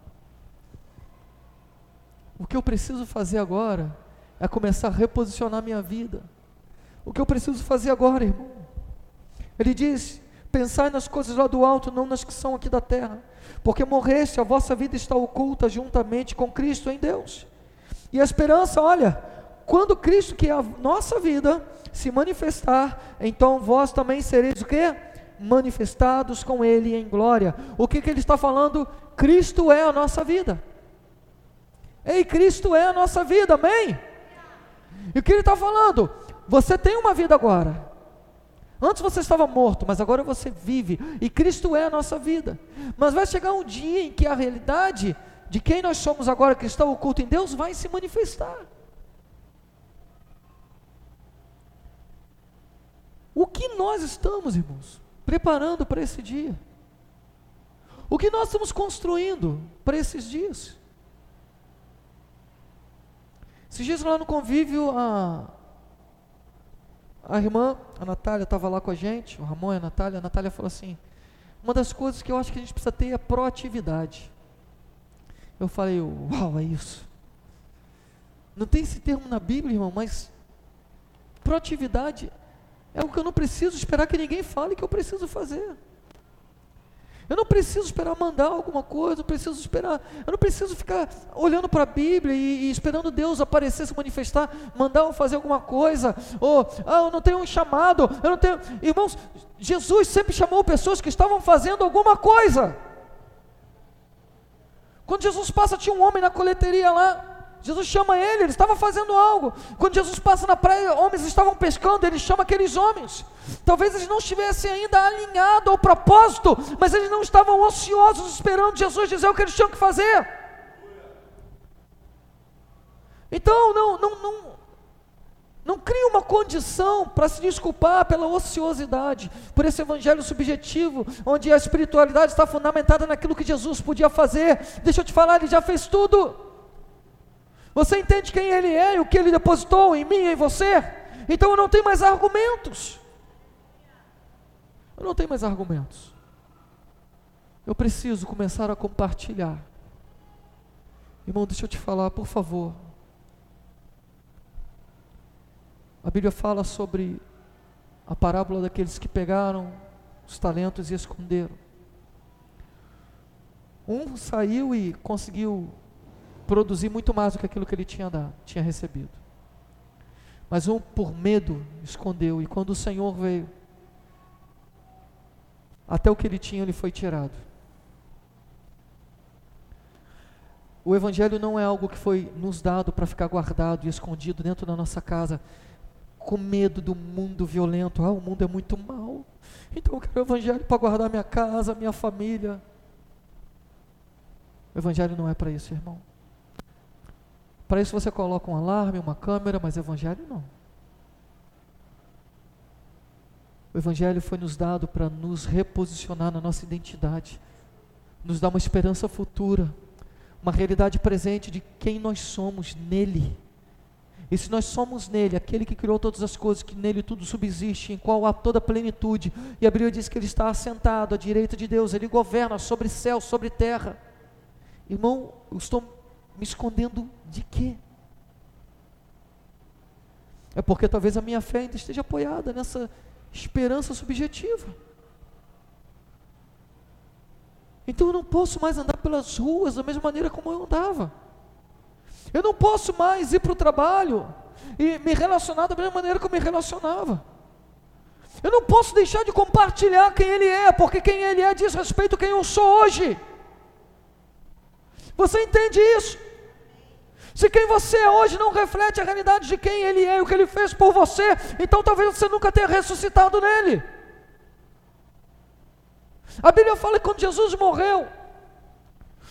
O que eu preciso fazer agora é começar a reposicionar minha vida. O que eu preciso fazer agora, irmão? Ele diz: Pensai nas coisas lá do alto, não nas que são aqui da terra. Porque morreste, a vossa vida está oculta juntamente com Cristo em Deus. E a esperança, olha, quando Cristo, que é a nossa vida, se manifestar, então vós também sereis o quê? Manifestados com Ele em glória. O que, que ele está falando? Cristo é a nossa vida. Ei, Cristo é a nossa vida, amém? E o que ele está falando? Você tem uma vida agora. Antes você estava morto, mas agora você vive, e Cristo é a nossa vida. Mas vai chegar um dia em que a realidade de quem nós somos agora, que está oculto em Deus, vai se manifestar. O que nós estamos, irmãos, preparando para esse dia? O que nós estamos construindo para esses dias? Esses dias lá no convívio, a, a irmã, a Natália, estava lá com a gente, o Ramon e a Natália. A Natália falou assim: uma das coisas que eu acho que a gente precisa ter é proatividade. Eu falei: uau, é isso. Não tem esse termo na Bíblia, irmão, mas proatividade é o que eu não preciso esperar que ninguém fale que eu preciso fazer. Eu não preciso esperar mandar alguma coisa, eu preciso esperar, eu não preciso ficar olhando para a Bíblia e, e, esperando Deus aparecer, se manifestar, mandar eu fazer alguma coisa, ou ah, eu não tenho um chamado, eu não tenho. Irmãos, Jesus sempre chamou pessoas que estavam fazendo alguma coisa. Quando Jesus passa, tinha um homem na coleteria lá, Jesus chama ele, ele estava fazendo algo. Quando Jesus passa na praia, homens estavam pescando, ele chama aqueles homens. Talvez eles não estivessem ainda alinhados ao propósito, mas eles não estavam ociosos esperando Jesus dizer o que eles tinham que fazer. Então, não, não, não, Não cria uma condição para se desculpar pela ociosidade, por esse evangelho subjetivo, onde a espiritualidade está fundamentada naquilo que Jesus podia fazer. Deixa eu te falar, ele já fez tudo. Você entende quem ele é e o que ele depositou em mim e em você? Então eu não tenho mais argumentos. Eu não tenho mais argumentos. Eu preciso começar a compartilhar. Irmão, deixa eu te falar, por favor. A Bíblia fala sobre a parábola daqueles que pegaram os talentos e esconderam. Um saiu e conseguiu produzir muito mais do que aquilo que ele tinha dado, tinha recebido. Mas um, por medo, escondeu, e quando o Senhor veio, até o que ele tinha lhe foi tirado. O Evangelho não é algo que foi nos dado para ficar guardado e escondido dentro da nossa casa, com medo do mundo violento. Ah, o mundo é muito mal. Então eu quero o Evangelho para guardar minha casa, minha família. O Evangelho não é para isso, irmão. Para isso você coloca um alarme, uma câmera, mas Evangelho não. O Evangelho foi nos dado para nos reposicionar na nossa identidade, nos dar uma esperança futura, uma realidade presente de quem nós somos nele. E se nós somos nele, aquele que criou todas as coisas, que nele tudo subsiste, em qual há toda a plenitude, e a Bíblia diz que ele está assentado à direita de Deus, ele governa sobre céu, sobre terra. Irmão, eu estou me escondendo de quê? É porque talvez a minha fé ainda esteja apoiada nessa esperança subjetiva. Então eu não posso mais andar pelas ruas da mesma maneira como eu andava. Eu não posso mais ir para o trabalho e me relacionar da mesma maneira como eu me relacionava. Eu não posso deixar de compartilhar quem Ele é, porque quem Ele é diz respeito a quem eu sou hoje. Você entende isso? Se quem você é hoje não reflete a realidade de quem Ele é e o que Ele fez por você, então talvez você nunca tenha ressuscitado nele. A Bíblia fala que quando Jesus morreu,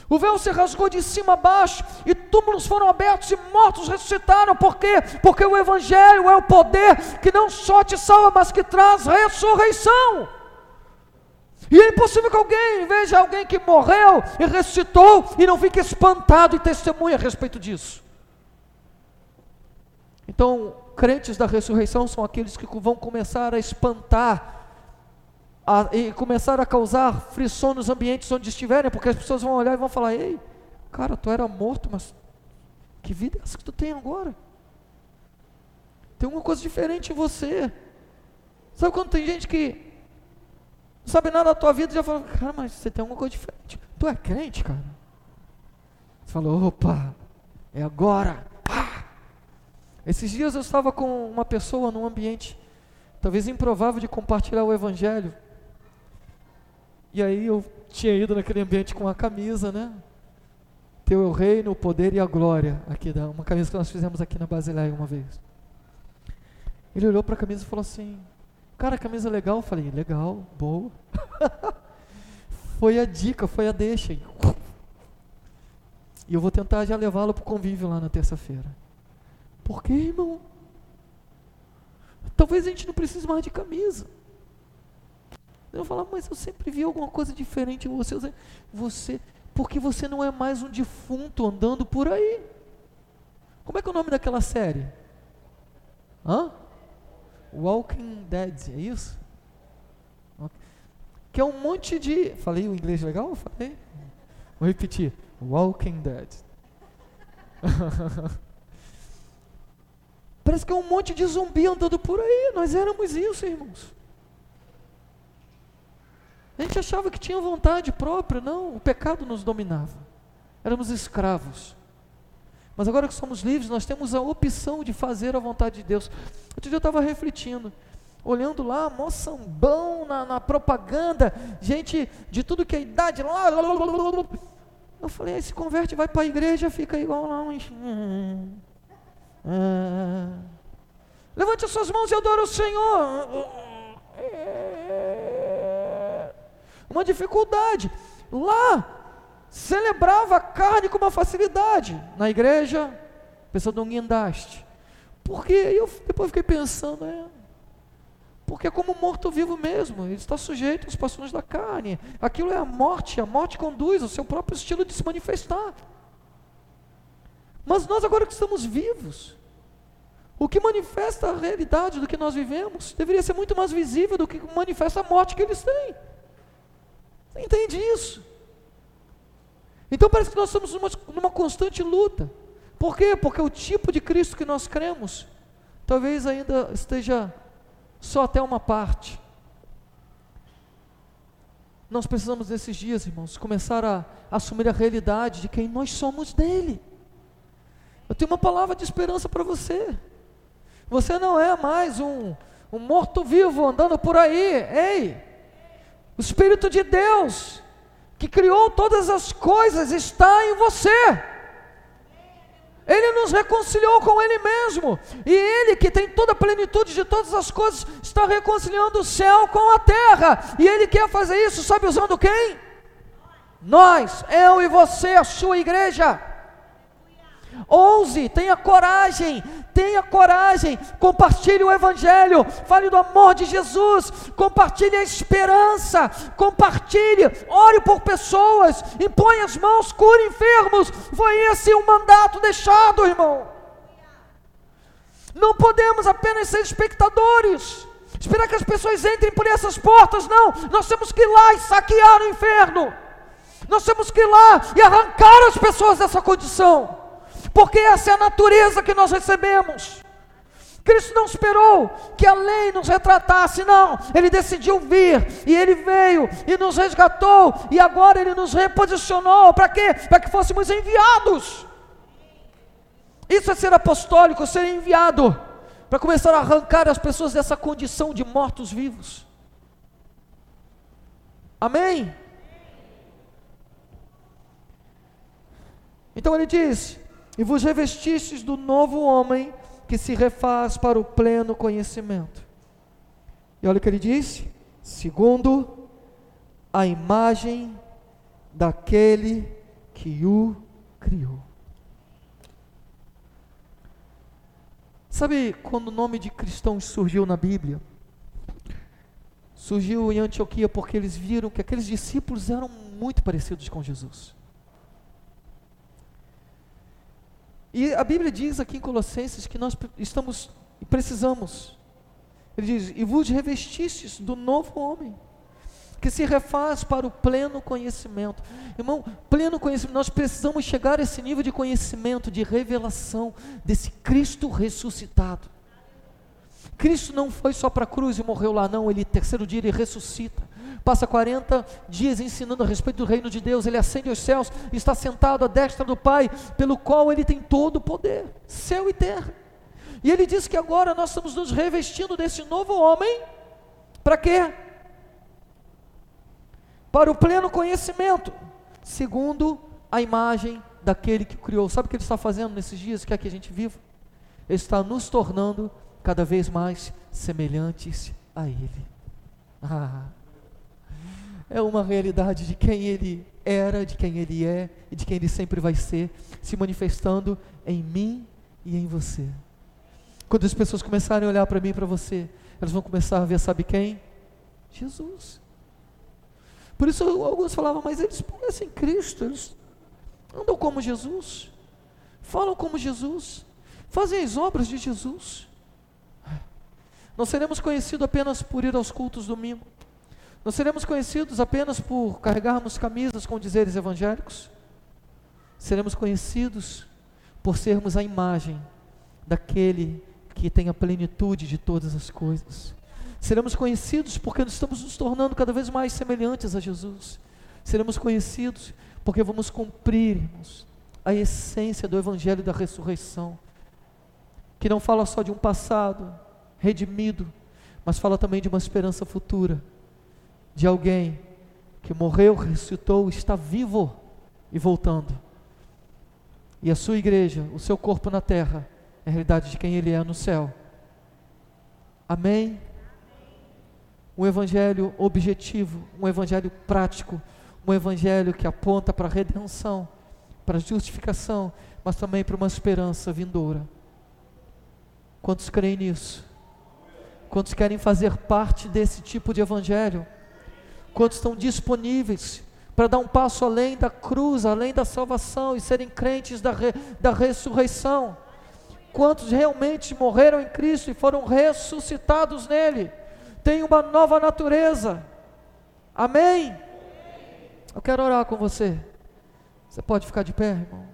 o véu se rasgou de cima a baixo e túmulos foram abertos e mortos ressuscitaram. Por quê? Porque o Evangelho é o poder que não só te salva, mas que traz ressurreição. E é impossível que alguém veja alguém que morreu e ressuscitou e não fique espantado e testemunhe a respeito disso. Então, crentes da ressurreição são aqueles que vão começar a espantar a, e começar a causar frição nos ambientes onde estiverem, porque as pessoas vão olhar e vão falar: Ei, cara, tu era morto, mas que vida é essa que tu tem agora? Tem uma coisa diferente em você. Sabe quando tem gente que não sabe nada da tua vida já fala: Cara, mas você tem alguma coisa diferente. Tu é crente, cara? Você falou: Opa, é agora. Esses dias eu estava com uma pessoa num ambiente talvez improvável de compartilhar o evangelho. E aí eu tinha ido naquele ambiente com a camisa, né? Teu é o reino, o poder e a glória. Aqui, uma camisa que nós fizemos aqui na Basileia uma vez. Ele olhou para a camisa e falou assim: Cara, camisa legal. Eu falei: Legal, boa. foi a dica, foi a deixa. E eu vou tentar já levá-lo para o convívio lá na terça-feira. Por quê, irmão? Talvez a gente não precise mais de camisa. Eu falar, mas eu sempre vi alguma coisa diferente em você. Você, porque você não é mais um defunto andando por aí. Como é que é o nome daquela série? Hã? Walking Dead, é isso? Que é um monte de. Falei o inglês legal? Falei? Vou repetir. Walking Dead. Parece que é um monte de zumbi andando por aí. Nós éramos isso, irmãos. A gente achava que tinha vontade própria, não, o pecado nos dominava. Éramos escravos. Mas agora que somos livres, nós temos a opção de fazer a vontade de Deus. Outro dia eu estava refletindo, olhando lá, mó sambão na, na, propaganda, gente de tudo que é idade lá. Eu falei, aí se converte, vai para a igreja, fica igual lá. Ah, levante as suas mãos e adore o Senhor. uma dificuldade. Lá, celebrava a carne com uma facilidade. Na igreja, pessoa de um guindaste. Porque eu depois fiquei pensando, é, porque é como morto-vivo mesmo, ele está sujeito às paixões da carne. Aquilo é a morte, a morte conduz ao seu próprio estilo de se manifestar. Mas nós agora que estamos vivos, o que manifesta a realidade do que nós vivemos deveria ser muito mais visível do que manifesta a morte que eles têm. Você entende isso? Então parece que nós estamos numa, numa constante luta. Por quê? Porque o tipo de Cristo que nós cremos talvez ainda esteja só até uma parte. Nós precisamos nesses dias, irmãos, começar a, assumir a realidade de quem nós somos dele. Eu tenho uma palavra de esperança para você. Você não é mais um, um morto-vivo andando por aí. Ei, o Espírito de Deus, que criou todas as coisas, está em você. Ele nos reconciliou com Ele mesmo. E Ele, que tem toda a plenitude de todas as coisas, está reconciliando o céu com a terra. E Ele quer fazer isso, sabe usando quem? Nós, eu e você, a sua igreja. Ouse, tenha coragem, tenha coragem, compartilhe o Evangelho, fale do amor de Jesus, compartilhe a esperança, compartilhe, ore por pessoas, impõe as mãos, cure enfermos. Foi esse o mandato deixado, irmão. Não podemos apenas ser espectadores, esperar que as pessoas entrem por essas portas, não, nós temos que ir lá e saquear o inferno, nós temos que ir lá e arrancar as pessoas dessa condição porque essa é a natureza que nós recebemos. Cristo não esperou que a lei nos retratasse, não, ele decidiu vir e ele veio e nos resgatou e agora ele nos reposicionou para quê? Para que fôssemos enviados. Isso é ser apostólico, ser enviado para começar a arrancar as pessoas dessa condição de mortos-vivos. Amém? Então ele diz: e vos revestistes do novo homem que se refaz para o pleno conhecimento. E olha o que ele disse: segundo a imagem daquele que o criou. Sabe quando o nome de cristãos surgiu na Bíblia? Surgiu em Antioquia porque eles viram que aqueles discípulos eram muito parecidos com Jesus. E a Bíblia diz aqui em Colossenses que nós estamos precisamos. Ele diz: E vos revestistes do novo homem, que se refaz para o pleno conhecimento. Irmão, pleno conhecimento, nós precisamos chegar a esse nível de conhecimento, de revelação desse Cristo ressuscitado. Cristo não foi só para a cruz e morreu lá, não, ele terceiro dia ele ressuscita passa 40 dias ensinando a respeito do reino de Deus, ele ascende aos céus, está sentado à destra do Pai, pelo qual ele tem todo o poder, céu e terra. E ele diz que agora nós estamos nos revestindo desse novo homem, para quê? Para o pleno conhecimento, segundo a imagem daquele que criou. Sabe o que ele está fazendo nesses dias que é que a gente viva? Ele está nos tornando cada vez mais semelhantes a Ele. Ah, é uma realidade de quem Ele era, de quem Ele é e de quem Ele sempre vai ser, se manifestando em mim e em você. Quando as pessoas começarem a olhar para mim e para você, elas vão começar a ver, sabe quem? Jesus. Por isso alguns falavam, mas eles conhecem Cristo, eles andam como Jesus, falam como Jesus, fazem as obras de Jesus. Não seremos conhecidos apenas por ir aos cultos domingo. Não seremos conhecidos apenas por carregarmos camisas com dizeres evangélicos. Seremos conhecidos por sermos a imagem daquele que tem a plenitude de todas as coisas. Seremos conhecidos porque estamos nos tornando cada vez mais semelhantes a Jesus. Seremos conhecidos porque vamos cumprirmos a essência do Evangelho da ressurreição, que não fala só de um passado redimido, mas fala também de uma esperança futura de alguém que morreu, ressuscitou, está vivo e voltando. E a sua igreja, o seu corpo na terra, é a realidade de quem ele é no céu. Amém? Um evangelho objetivo, um evangelho prático, um evangelho que aponta para a redenção, para a justificação, mas também para uma esperança vindoura. Quantos creem nisso? Quantos querem fazer parte desse tipo de evangelho? Quantos estão disponíveis para dar um passo além da cruz, além da salvação e serem crentes da, re, da ressurreição? Quantos realmente morreram em Cristo e foram ressuscitados nele? Tem uma nova natureza. Amém? Eu quero orar com você. Você pode ficar de pé, irmão?